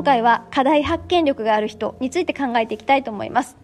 今回は課題発見力がある人について考えていきたいと思います。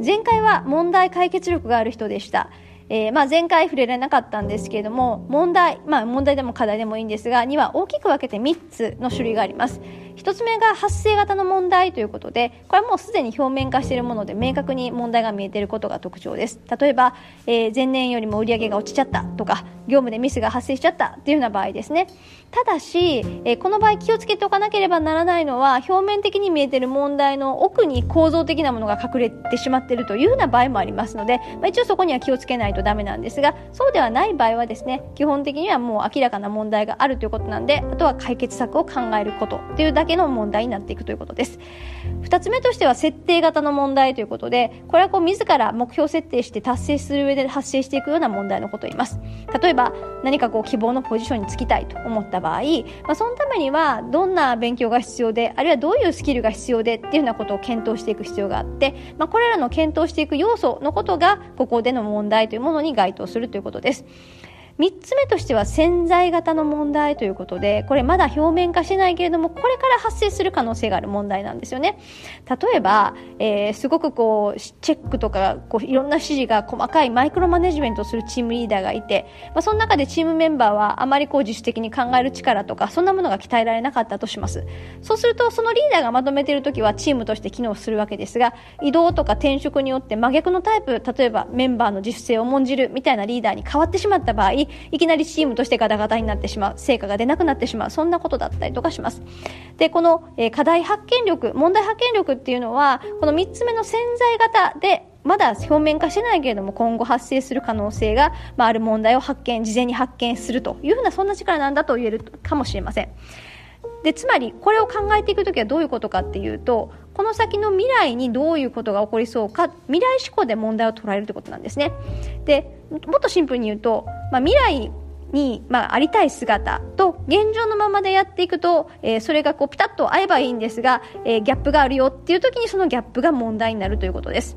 前回は問題解決力がある人でした。えー、まあ、前回触れられなかったんですけれども問題、まあ、問題でも課題でもいいんですがには大きく分けて3つの種類があります。1つ目が発生型の問題ということでこれはもうすでに表面化しているもので明確に問題が見えていることが特徴です。例えば、えー、前年よりも売り上げが落ちちゃったとか業務でミスが発生しちゃったっていうような場合ですね。ただし、えー、この場合気をつけておかなければならないのは表面的に見えている問題の奥に構造的なものが隠れてしまっているというような場合もありますので、まあ、一応そこには気をつけないとダメなんですがそうではない場合はですね基本的にはもう明らかな問題があるということなんであとは解決策を考えることっていうだけの問題になっていくということです2つ目としては設定型の問題ということでこれはこう自ら目標設定して達成する上で発生していくような問題のことを言います例えば何かこう希望のポジションにつきたいと思った場合、まあ、そのためにはどんな勉強が必要であるいはどういうスキルが必要でっていうようなことを検討していく必要があって、まあ、これらの検討していく要素のことがここでの問題というものに該当するということです。3つ目としては潜在型の問題ということでこれまだ表面化しないけれどもこれから発生する可能性がある問題なんですよね。例えば、えー、すごくこうチェックとかこういろんな指示が細かいマイクロマネジメントをするチームリーダーがいて、まあ、その中でチームメンバーはあまりこう自主的に考える力とかそんなものが鍛えられなかったとします。そうするとそのリーダーがまとめている時はチームとして機能するわけですが移動とか転職によって真逆のタイプ例えばメンバーの自主性を重んじるみたいなリーダーに変わってしまった場合いきなりチームとしてガタガタになってしまう、成果が出なくなってしまう、そんなことだったりとかします。で、この、え、課題発見力、問題発見力っていうのは、この3つ目の潜在型でまだ表面化してないけれども今後発生する可能性が、まあ、ある問題を発見事前に発見するというふうなそんな力なんだと言えるかもしれませんでつまりこれを考えていく時はどういうことかっていうとこの先の未来にどういうことが起こりそうか未来志向で問題を捉えるということなんですねでもっとシンプルに言うと、まあ、未来に、まあ、ありたい姿と現状のままでやっていくと、えー、それがこうピタッと合えばいいんですが、えー、ギャップがあるよっていう時にそのギャップが問題になるということです。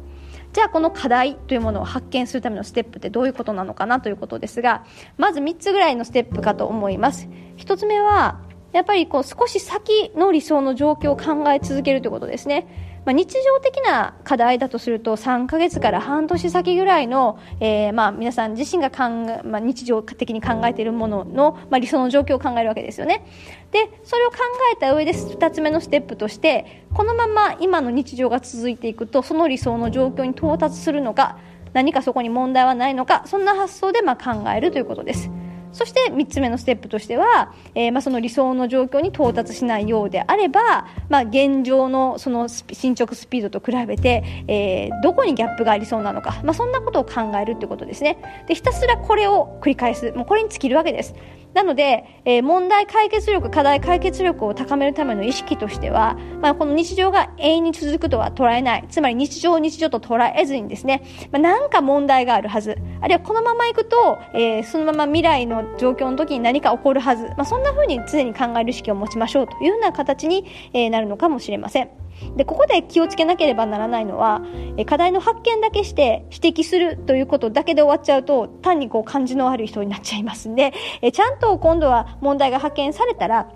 じゃあこの課題というものを発見するためのステップってどういうことなのかなということですがまず3つぐらいのステップかと思います1つ目はやっぱりこう少し先の理想の状況を考え続けるということですねまあ、日常的な課題だとすると3ヶ月から半年先ぐらいの、えー、まあ皆さん自身が考え、まあ、日常的に考えているものの、まあ、理想の状況を考えるわけですよね。でそれを考えた上で2つ目のステップとしてこのまま今の日常が続いていくとその理想の状況に到達するのか何かそこに問題はないのかそんな発想でまあ考えるということです。そして3つ目のステップとしては、えー、まあ、その理想の状況に到達しないようであれば、まあ、現状のその進捗スピードと比べて、えー、どこにギャップがありそうなのか、まあ、そんなことを考えるということですね。でひたすらこれを繰り返す。もうこれに尽きるわけです。なので、えー、問題解決力、課題解決力を高めるための意識としては、まあ、この日常が永遠に続くとは捉えない。つまり日常を日常と捉えずにですね、まあ、なんか問題があるはず。あるいはこのままいくと、えー、そのまま未来の状況の時に何か起こるはず。まあ、そんな風に常に考える意識を持ちましょうというような形に、えー、なるのかもしれません。でここで気をつけなければならないのは課題の発見だけして指摘するということだけで終わっちゃうと単にこう感じの悪い人になっちゃいますんでちゃんと今度は問題が発見されたら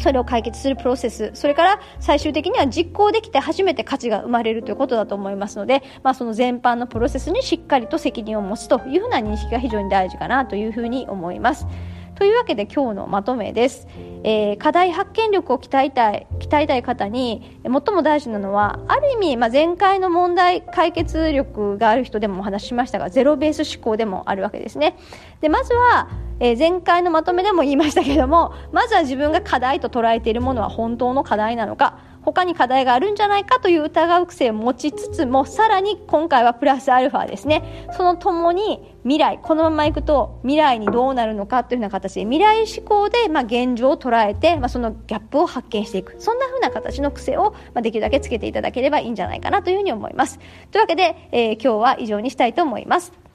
それを解決するプロセス、それから最終的には実行できて初めて価値が生まれるということだと思いますので、まあ、その全般のプロセスにしっかりと責任を持つというふうな認識が非常に大事かなというふうに思います。というわけで今日のまとめです。えー、課題発見力を鍛えたい、鍛えたい方に最も大事なのは、ある意味、まあ、前回の問題解決力がある人でもお話ししましたが、ゼロベース思考でもあるわけですね。で、まずは、えー、前回のまとめでも言いましたけども、まずは自分が課題と捉えているものは本当の課題なのか、他に課題があるんじゃないかという疑う癖を持ちつつもさらに今回はプラスアルファですね。そのともに未来このままいくと未来にどうなるのかというような形で未来志向で、まあ、現状を捉えて、まあ、そのギャップを発見していく。そんなふうな形の癖を、まあ、できるだけつけていただければいいんじゃないかなというふうに思います。というわけで、えー、今日は以上にしたいと思います。